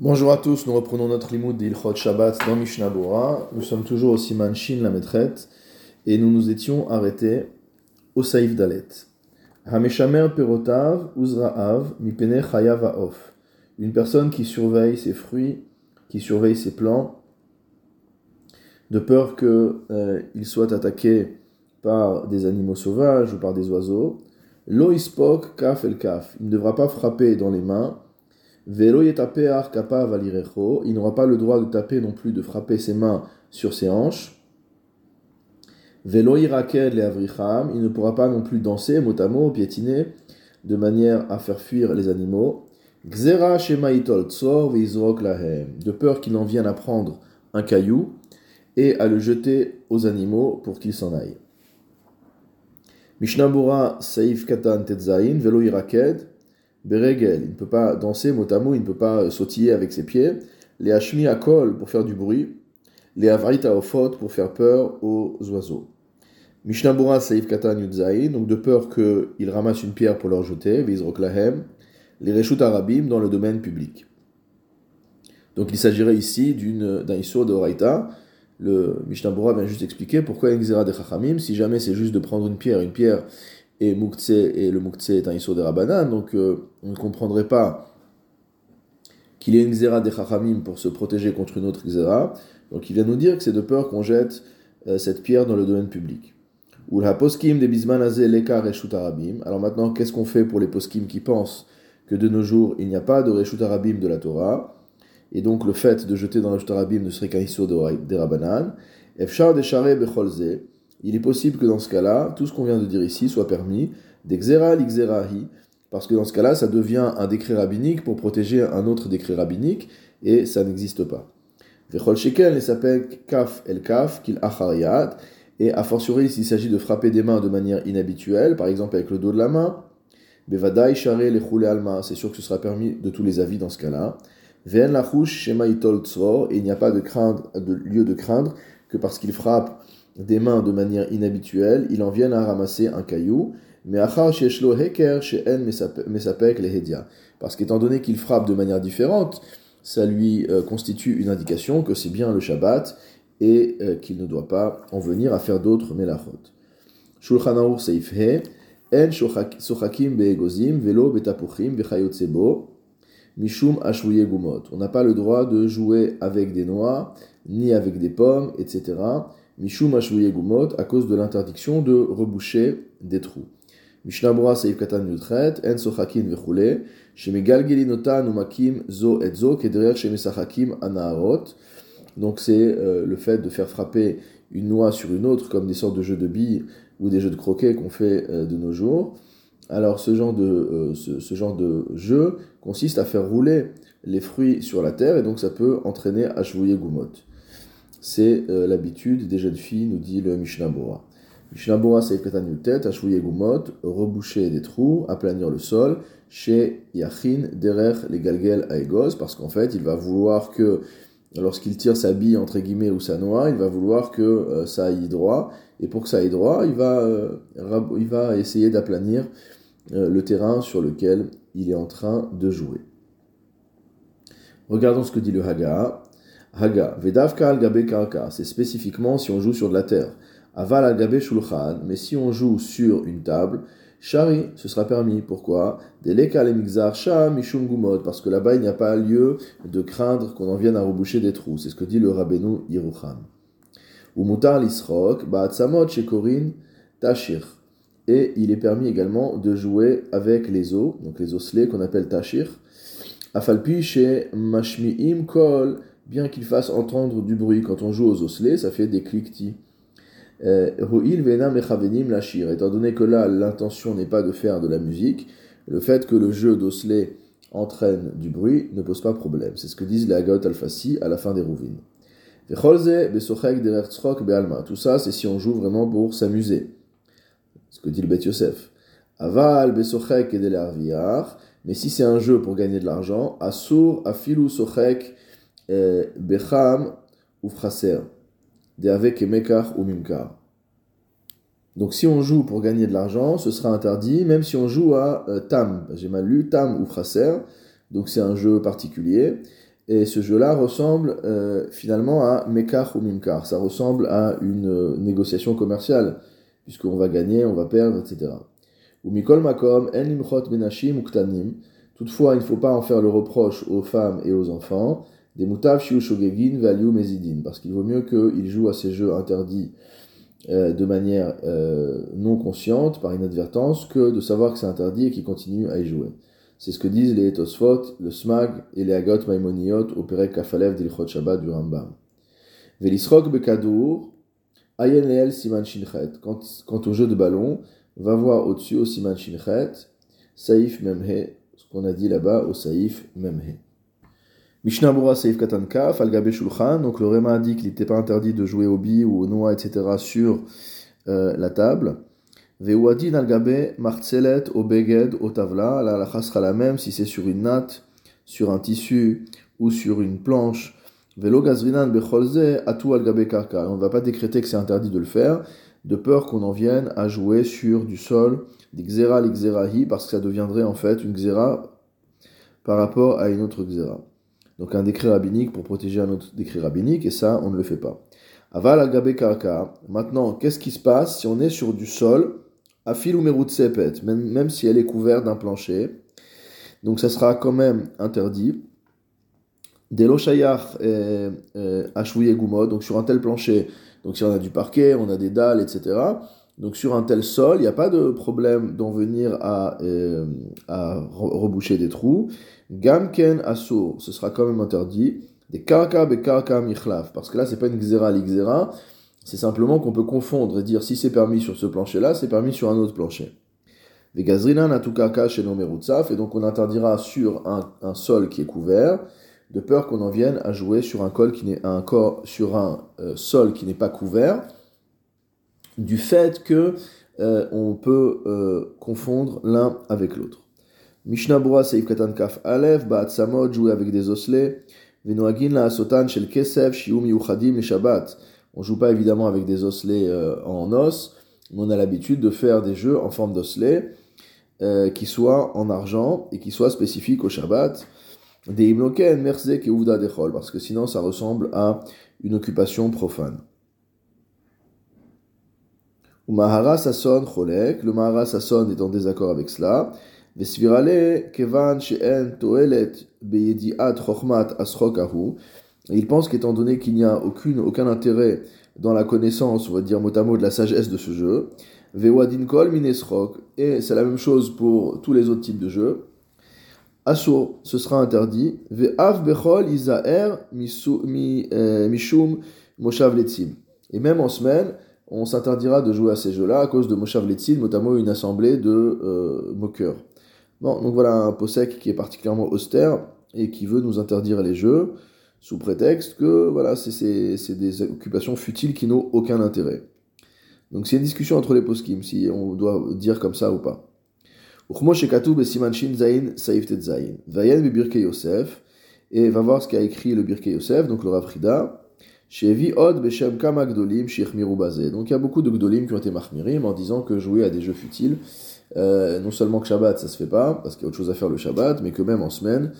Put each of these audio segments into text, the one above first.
Bonjour à tous, nous reprenons notre limoud d'Ilchot Shabbat dans Mishnah. Nous sommes toujours au Siman Shin, la maîtrette, et nous nous étions arrêtés au Saïf Dalet. Hameshamer perotav uzra'av mipene chayav of. Une personne qui surveille ses fruits, qui surveille ses plants, de peur qu'il euh, soit attaqué par des animaux sauvages ou par des oiseaux. Lo ispok kaf el kaf. Il ne devra pas frapper dans les mains Il n'aura pas le droit de taper non plus, de frapper ses mains sur ses hanches. Avricham, il ne pourra pas non plus danser, mot piétiner, de manière à faire fuir les animaux. De peur qu'il en vienne à prendre un caillou et à le jeter aux animaux pour qu'ils s'en aillent. Mishnabura Saif Katan Tetzain, Velo Iraked, Beregel, il ne peut pas danser mot il ne peut pas sautiller avec ses pieds. Les Hashmi Akol pour faire du bruit. Les Avrita Ofot pour faire peur aux oiseaux. Mishnabura Saif Katan Yudzaï, donc de peur qu'il ramasse une pierre pour leur jeter, Vizroklahem, les Reshut Arabim dans le domaine public. Donc il s'agirait ici d'un Issour de Horaïta. Le Mishnabura vient juste expliquer pourquoi il y a de Chachamim, si jamais c'est juste de prendre une pierre, une pierre et et le Moukhtse est un Issour de Rabbanan, donc euh, on ne comprendrait pas qu'il y ait une Xéra des Chachamim pour se protéger contre une autre Xéra. Donc il vient nous dire que c'est de peur qu'on jette euh, cette pierre dans le domaine public. Alors maintenant, qu'est-ce qu'on fait pour les poskim qui pensent que de nos jours, il n'y a pas de reshut arabim de la Torah? Et donc le fait de jeter dans le reshut arabim ne serait qu'un issur des Rabbanan. Efshar de becholze il est possible que dans ce cas-là, tout ce qu'on vient de dire ici soit permis, d'exera l'ixerahi, parce que dans ce cas-là, ça devient un décret rabbinique pour protéger un autre décret rabbinique, et ça n'existe pas. Vechol shekel s'appelle kaf el kaf, kil achariyat, et a fortiori s'il s'agit de frapper des mains de manière inhabituelle, par exemple avec le dos de la main, bevadai share le alma, c'est sûr que ce sera permis de tous les avis dans ce cas-là. Ven shema itol et il n'y a pas de lieu de craindre que parce qu'il frappe des mains de manière inhabituelle, il en vient à ramasser un caillou. Mais heker Parce qu'étant donné qu'il frappe de manière différente, ça lui euh, constitue une indication que c'est bien le Shabbat et euh, qu'il ne doit pas en venir à faire d'autres melachot. Shulchan He, En Sochakim Beegozim, Velo Betapuchim, Mishum. On n'a pas le droit de jouer avec des noix, ni avec des pommes, etc. Mishum Gumot, à cause de l'interdiction de reboucher des trous. Mishnabura Seif Katan Yutret, En Sochakin Vechule, Shemegalgelinota Numakim Zo et Zo, Kedrer Shemesachakim Anaarot. Donc c'est euh, le fait de faire frapper une noix sur une autre, comme des sortes de jeux de billes ou des jeux de croquet qu'on fait euh, de nos jours. Alors ce genre de, euh, ce, genre de jeu consiste à faire rouler les fruits sur la terre et donc ça peut entraîner Ashvouye Gumot c'est euh, l'habitude des jeunes filles, nous dit le Mishnah Bora. Mishnah Bora, c'est tête, Ashouye Gumot, reboucher des trous, aplanir le sol, chez Yachin, derer les galgel aegos, parce qu'en fait, il va vouloir que, lorsqu'il tire sa bille, entre guillemets, ou sa noix, il va vouloir que euh, ça aille droit, et pour que ça aille droit, il va, euh, il va essayer d'aplanir le terrain sur lequel il est en train de jouer. Regardons ce que dit le Haga. Haga, Vedavka al gabe karka, c'est spécifiquement si on joue sur de la terre. Aval al shulchan, mais si on joue sur une table, Shari, ce sera permis. Pourquoi? Deleka le mixar gumod, parce que là-bas il n'y a pas lieu de craindre qu'on en vienne à reboucher des trous. C'est ce que dit le Rabbeinu Yerucham. Ou mutar lisrok, ba'atzamot shekorin tashir. Et il est permis également de jouer avec les os, donc les osselets qu'on appelle tashir. Afalpi chez mashmi'im kol bien qu'il fasse entendre du bruit. Quand on joue aux osselets, ça fait des cliquetis. Euh, étant donné que là, l'intention n'est pas de faire de la musique, le fait que le jeu d'osselets entraîne du bruit ne pose pas problème. C'est ce que disent les Agot Al-Fassi à la fin des Rouvines. Tout ça, c'est si on joue vraiment pour s'amuser. Ce que dit le Bet Yosef. Aval, Besochek et Mais si c'est un jeu pour gagner de l'argent, Asur, Afilu, Sochek, Becham ou Fraser, ou. Donc si on joue pour gagner de l'argent, ce sera interdit, même si on joue à euh, Tam. J'ai mal lu, Tam ou Fraser, donc c'est un jeu particulier. Et ce jeu-là ressemble euh, finalement à Mekar ou Mimkar. Ça ressemble à une euh, négociation commerciale, puisqu'on va gagner, on va perdre, etc. Ou Makom. Toutefois, il ne faut pas en faire le reproche aux femmes et aux enfants. Des Mutav Shogegin Value Mezidin. Parce qu'il vaut mieux qu'ils jouent à ces jeux interdits euh, de manière non consciente, par inadvertance, que de savoir que c'est interdit et qu'ils continuent à y jouer. C'est ce que disent les Etosfot, le Smag et les Agot Maimoniot au Perek Kafalev d'Ilchot Shabbat du Rambam. Velisrok Bekadour, Ayen Siman Shinchet. Quant au jeu de ballon, va voir au-dessus au Siman Shinchet, Saif Memhe, ce qu'on a dit là-bas au Saif Memhe. Mishnah Bura Saif Katanka, Falgabe Shulchan, donc le Réma a dit qu'il n'était pas interdit de jouer au bi ou au noix, etc. sur euh, la table. Veuadin al marcelet au beged au tavla. La halakha sera la même si c'est sur une natte, sur un tissu ou sur une planche. Velo gazrinan becholze atu al karka. On ne va pas décréter que c'est interdit de le faire, de peur qu'on en vienne à jouer sur du sol, d'ixera l'ixerahi, parce que ça deviendrait en fait une xéra par rapport à une autre xéra. Donc un décret rabbinique pour protéger un autre décret rabbinique, et ça, on ne le fait pas. Aval al karka. Maintenant, qu'est-ce qui se passe si on est sur du sol Afil ou sepet, même, même si elle est couverte d'un plancher? Donc ça sera quand même interdit. Delo shayach ashouye donc sur un tel plancher, donc si on a du parquet, on a des dalles, etc. Donc sur un tel sol, il n'y a pas de problème d'en venir à, euh, à reboucher des trous. Gamken asur, ce sera quand même interdit. Des karka be karka michlav, parce que là c'est pas une xéra l'ixéra, c'est simplement qu'on peut confondre et dire si c'est permis sur ce plancher-là, c'est permis sur un autre plancher. et donc on interdira sur un, sol qui est couvert, de peur qu'on en vienne à jouer sur un euh, sol qui n'est pas couvert, du fait que euh, on peut euh, confondre l'un avec l'autre. Mishnah Bura Seif Katan Kaf Aleph, Ba'at Samod, jouer avec des osselets, Venoagin la Sotan Shel Kesef, Shium Yuchadim, les Shabbat. On joue pas évidemment avec des osselets euh, en os, mais on a l'habitude de faire des jeux en forme d'osselets euh, qui soient en argent et qui soient spécifiques au Shabbat. Des imloken, merzek et ouvda dechol, parce que sinon ça ressemble à une occupation profane. Ou mahara sasson cholek, le mahara sasson est en désaccord avec cela. Vesvirale kevan she'en toelet beyediat chochmat asrokahu. Il pense qu'étant donné qu'il n'y a aucune, aucun intérêt dans la connaissance, on va dire mot à mot, de la sagesse de ce jeu, Vewadin Kol Minesrok, et c'est la même chose pour tous les autres types de jeux, Asur, ce sera interdit, Ve'av Bechol Isaer euh, Mishum Moshav Letzim. Et même en semaine, on s'interdira de jouer à ces jeux-là à cause de Moshav Letzim, notamment une assemblée de euh, moqueurs. Bon, donc voilà un posek qui est particulièrement austère et qui veut nous interdire les jeux sous prétexte que voilà, c'est des occupations futiles qui n'ont aucun intérêt. Donc c'est une discussion entre les poskim, si on doit dire comme ça ou pas. Et va voir ce qu'a écrit le Birke Yosef, donc le Rav Frida. Donc il y a beaucoup de Gdolim qui ont été mahmirim en disant que jouer à des jeux futiles, euh, non seulement que Shabbat ça se fait pas, parce qu'il y a autre chose à faire le Shabbat, mais que même en semaine,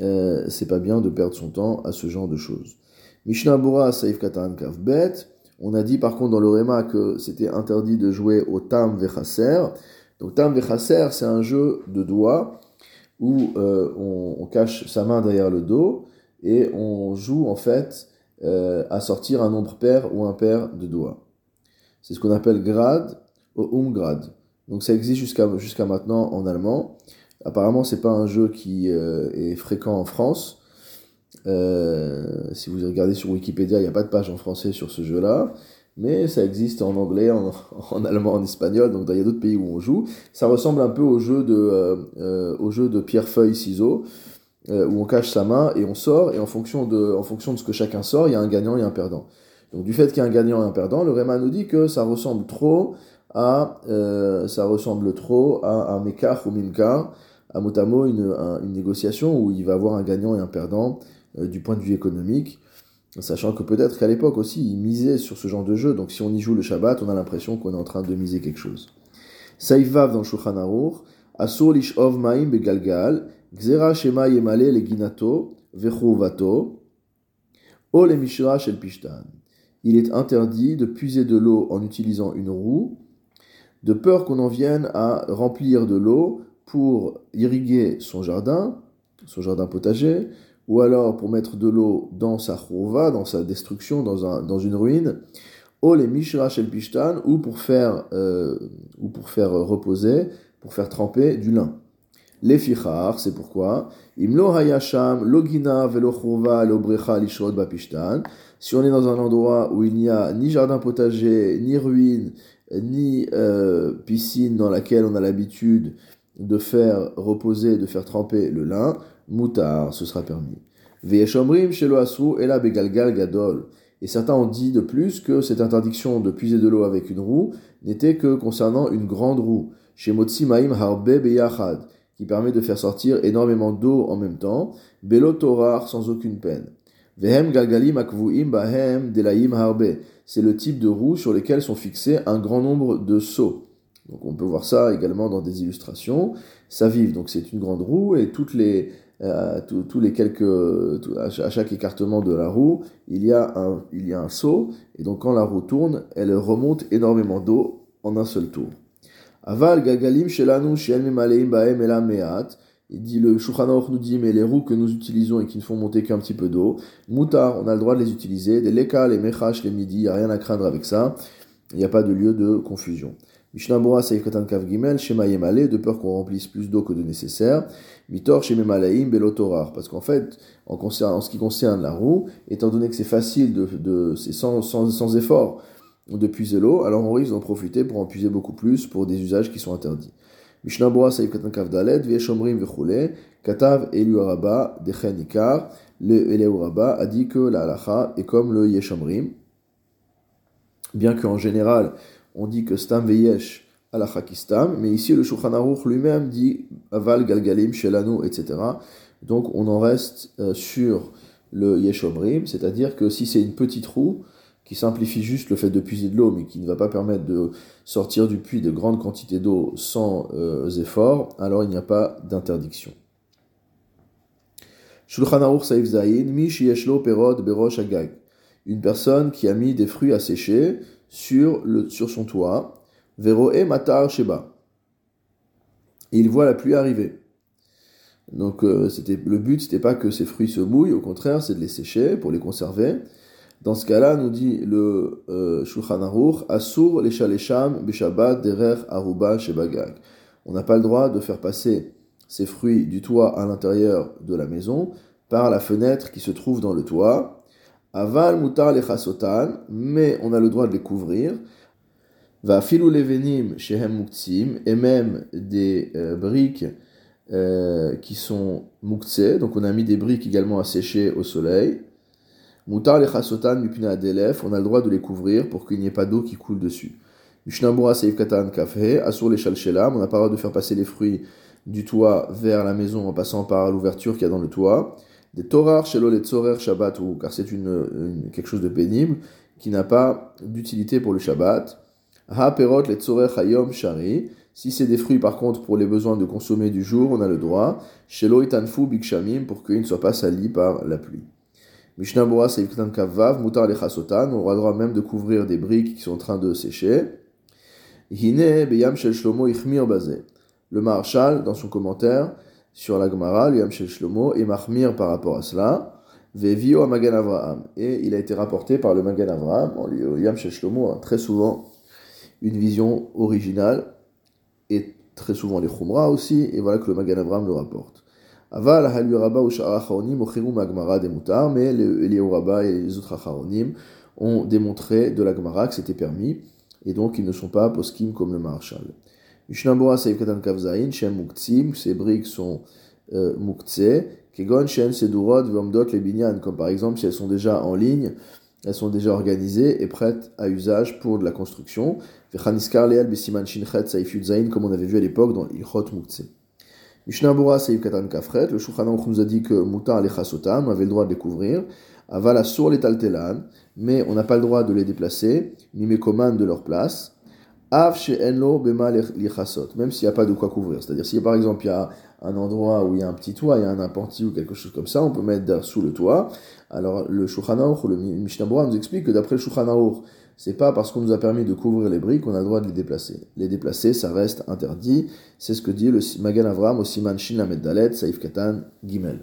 euh, c'est pas bien de perdre son temps à ce genre de choses. Mishnah Bura Saif Katan Bet. On a dit par contre dans le Réma que c'était interdit de jouer au Tam Vechaser. Donc Tam Vechaser, c'est un jeu de doigts où euh, on, cache sa main derrière le dos et on joue en fait euh, à sortir un nombre pair ou impair de doigts. C'est ce qu'on appelle grad ou umgrad. Donc ça existe jusqu'à maintenant en allemand. Apparemment, c'est pas un jeu qui euh, est fréquent en France. Euh, si vous regardez sur Wikipédia, il n'y a pas de page en français sur ce jeu-là, mais ça existe en anglais, en, allemand, en espagnol, donc il y a d'autres pays où on joue. Ça ressemble un peu au jeu de, euh, au jeu de pierre-feuille-ciseaux, où on cache sa main et on sort, et en fonction, de, en fonction de ce que chacun sort, il y a un gagnant et un perdant. Donc du fait qu'il y a un gagnant et un perdant, le Réma nous dit que ça ressemble trop à, ça ressemble trop à un Mekar ou Mimkar, à mot une, une, négociation où il va avoir un gagnant et un perdant euh, du point de vue économique, sachant que peut-être qu'à l'époque aussi, il misait sur ce genre de jeu, donc si on y joue le Shabbat, on a l'impression qu'on est en train de miser quelque chose. Il est interdit de puiser de l'eau en utilisant une roue, de peur qu'on en vienne à remplir de l'eau pour irriguer son jardin, son jardin potager, ou alors pour mettre de l'eau dans sa chouva, dans sa destruction, dans, un, dans une ruine, ou pishtan, euh, ou pour faire reposer, pour faire tremper du lin. Les fichar, c'est pourquoi, imlo hayasham, logina velo chouva, brecha lishrod bapishtan, si on est dans un endroit où il n'y a ni jardin potager, ni ruine, ni euh, piscine dans laquelle on a l'habitude de faire reposer, de faire tremper le lin, moutar, ce sera permis. Veyeshomrim shelo asu ela begalgal gadol. Et certains ont dit de plus que cette interdiction de puiser de l'eau avec une roue n'était que concernant une grande roue, chez Maim Harbe Beyachad, qui permet de faire sortir énormément d'eau en même temps, Belo Torar sans aucune peine. Vehem Galgalim Akvuim Bahem Delaim Harbe. C'est le type de roue sur lesquelles sont fixés un grand nombre de seaux. Donc on peut voir ça également dans des illustrations. Ça vive, donc c'est une grande roue et toutes les, euh, tous, les quelques, à chaque écartement de la roue, il y, a un, il y a un seau et donc quand la roue tourne, elle remonte énormément d'eau en un seul tour. Aval gagalim shelanu shel baem elameat. Il dit le Shulchan nous dit mais les roues que nous utilisons et qui ne font monter qu'un petit peu d'eau, moutar, on a le droit de les utiliser. Des leka, les mechash, les midi, il n'y a rien à craindre avec ça. Il n'y a pas de lieu de confusion. Mishnah Seif Katan Kav Gimel, Shema Yemale, de peur qu'on remplisse plus d'eau que de nécessaire. Mitor Shememalaim Belotorar, parce qu'en fait, en, ce qui concerne la roue, étant donné que c'est facile de, c'est sans effort de puiser l'eau, alors on risque d'en profiter pour en puiser beaucoup plus pour des usages qui sont interdits. Mishnah Boa Seif Katan Kav Dalet, Vieshomrim Katav Eliuraba, Dechen Ikar, le Eliuraba a dit que la halacha est comme le Yeshomrim, bien qu'en général, on dit que Stam Veyesh la Hakistam, mais ici le Shulchan Aruch lui-même dit Aval Galgalim Shelanu, etc. Donc on en reste euh, sur le Yeshomrim, c'est-à-dire que si c'est une petite roue qui simplifie juste le fait de puiser de l'eau, mais qui ne va pas permettre de sortir du puits de grandes quantités d'eau sans euh, effort, alors il n'y a pas d'interdiction. Une personne qui a mis des fruits à sécher sur, son toit. Veroe matar sheba. Il voit la pluie arriver. Donc euh, c'était le but, c'était pas que ces fruits se mouillent, au contraire, c'est de les sécher pour les conserver. Dans ce cas-là, nous dit le euh, Shulchan Aruch, Asur derer aruba shebagag. On n'a pas le droit de faire passer ces fruits du toit à l'intérieur de la maison par la fenêtre qui se trouve dans le toit, Aval mutar lechasotan, mais on a le droit de les couvrir. Va filou levenim shehem muktzim, et même des euh, briques euh, qui sont muktse, donc on a mis des briques également à sécher au soleil. Mutar lechasotan mipina adelef, on a le droit de les couvrir pour qu'il n'y ait pas d'eau qui coule dessus. Mishnambura seif katan kafhe, asur les shalshelam, on n'a pas le droit de faire passer les fruits du toit vers la maison en passant par l'ouverture qu'il y a dans le toit des Torah shelo les tzorer Shabbat, ou car c'est une, quelque chose de pénible qui n'a pas d'utilité pour le Shabbat. Ha perot les tzorer hayom shari. Si c'est des fruits par contre pour les besoins de consommer du jour, on a le droit. Shelo itanfu bikshamim pour qu'ils ne soient pas salis par la pluie. Mishnah Bora Seifkatan Kavav, Mutar Lechasotan, on aura le droit même de couvrir des briques qui sont en train de sécher. Hine Beyam Shel Shlomo Ichmir. Le Marshal, dans son commentaire, sur la Gemara, Yam Shel Shlomo, et Mahmir par rapport à cela, Vevio Magan Avraham. Et il a été rapporté par le Magan Avraham, Yam Shel Shlomo a très souvent une vision originale, et très souvent les Khumra aussi, et voilà que le Magan Avraham le rapporte. Aval Halu Rabba ou Shara Charonim, Ochiru Magmara des Moutar, mais les Rabba et les autres Charonim ont démontré de la Gemara que c'était permis, et donc ils ne sont pas poskim comme le Marshal. Mishnambora Saïf Katan Kavzaïn, Shem Muktzim, ces briques sont euh, Muktse, Kegon Shem Sedurot Vomdot les Binyan, comme par exemple si elles sont déjà en ligne, elles sont déjà organisées et prêtes à usage pour de la construction. Vechaniskar Leal Besiman Shinchet Saïf Yudzaïn, comme on avait vu à l'époque dans Ilchot Muktse. Mishnambora Saïf Katan Kafret, le Shulchan nous a dit que Mutar Alechasotam, on avait le droit de les couvrir. Avala sur les Taltelan, mais on n'a pas le droit de les déplacer, commandes de leur place. Av she'enlo bema même s'il n'y a pas de quoi couvrir. C'est-à-dire, si par exemple il y a un endroit où il y a un petit toit, il y a un appentis ou quelque chose comme ça, on peut mettre sous le toit. Alors, le Shulchan ou le Mishnah nous explique que d'après le Shulchan c'est pas parce qu'on nous a permis de couvrir les briques qu'on a le droit de les déplacer. Les déplacer, ça reste interdit. C'est ce que dit le Magan Avram au Siman Shin Lamed Dalet, Saif Katan Gimel.